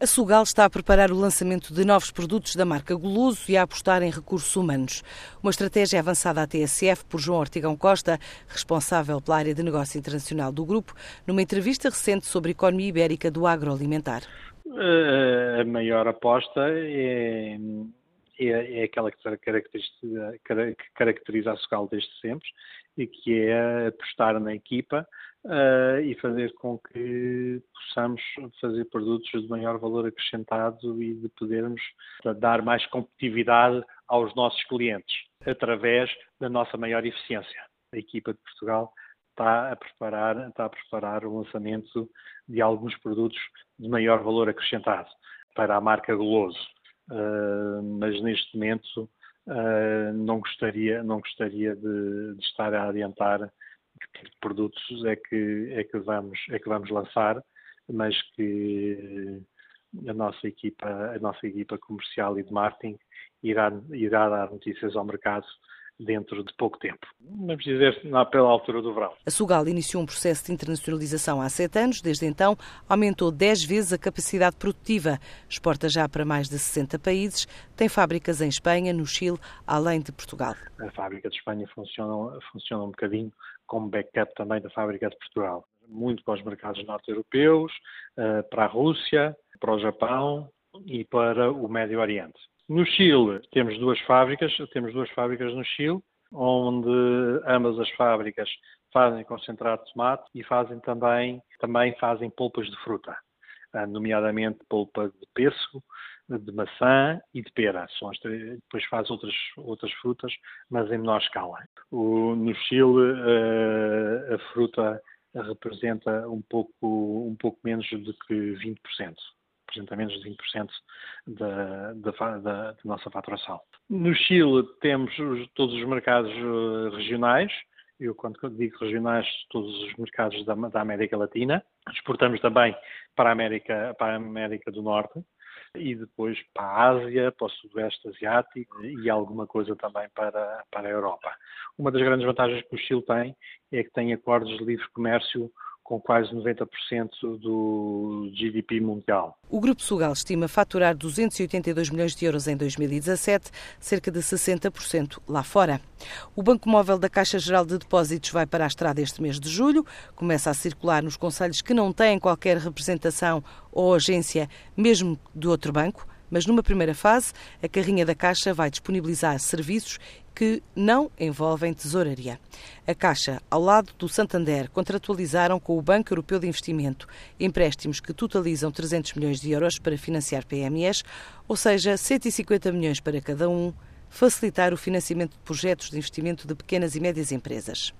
A Sugal está a preparar o lançamento de novos produtos da marca Goloso e a apostar em recursos humanos. Uma estratégia avançada à TSF por João Ortigão Costa, responsável pela área de negócio internacional do grupo, numa entrevista recente sobre a economia ibérica do agroalimentar. A maior aposta é, é, aquela que caracteriza, que caracteriza a Sugal desde sempre e que é apostar na equipa uh, e fazer com que possamos fazer produtos de maior valor acrescentado e de podermos dar mais competitividade aos nossos clientes através da nossa maior eficiência. A equipa de Portugal está a preparar, está a preparar o lançamento de alguns produtos de maior valor acrescentado para a marca Goloso. Uh, mas neste momento uh, não gostaria, não gostaria de, de estar a adiantar que tipo de produtos é que, é que, vamos, é que vamos lançar, mas que a nossa equipa, a nossa equipa comercial e de marketing irá, irá dar notícias ao mercado dentro de pouco tempo. Vamos dizer, pela altura do verão. A Sugal iniciou um processo de internacionalização há sete anos. Desde então, aumentou dez vezes a capacidade produtiva. Exporta já para mais de 60 países. Tem fábricas em Espanha, no Chile, além de Portugal. A fábrica de Espanha funciona, funciona um bocadinho como backup também da fábrica de Portugal. Muito para os mercados norte-europeus, eh, para a Rússia, para o Japão e para o Médio Oriente. No Chile temos duas fábricas, temos duas fábricas no Chile, onde ambas as fábricas fazem concentrado de tomate e fazem também, também fazem polpas de fruta, ah, nomeadamente polpa de pêssego, de maçã e de pera. São as três, depois faz outras, outras frutas, mas em menor escala. O, no Chile, a, ah, a fruta representa um pouco, um pouco menos do que 20% representa menos de 20% da, da, da, da, nossa faturação. No Chile temos todos os mercados eh, regionais, eu quando digo regionais, todos os mercados da, da América Latina. Exportamos também para a América, para a América do Norte e depois para a Ásia, para o Sudoeste Asiático e alguma coisa também para, para a Europa. Uma das grandes vantagens que o Chile tem é que tem acordos de livre comércio com quase 90% do GDP mundial. O Grupo Sugal estima faturar 282 milhões de euros em 2017, cerca de 60% lá fora. O Banco Móvel da Caixa Geral de Depósitos vai para a estrada este mês de julho, começa a circular nos conselhos que não têm qualquer representação ou agência, mesmo de outro banco mas numa primeira fase, a carrinha da Caixa vai disponibilizar serviços que não envolvem tesouraria. A Caixa, ao lado do Santander, contratualizaram com o Banco Europeu de Investimento empréstimos que totalizam 300 milhões de euros para financiar PMEs, ou seja, 150 milhões para cada um, facilitar o financiamento de projetos de investimento de pequenas e médias empresas.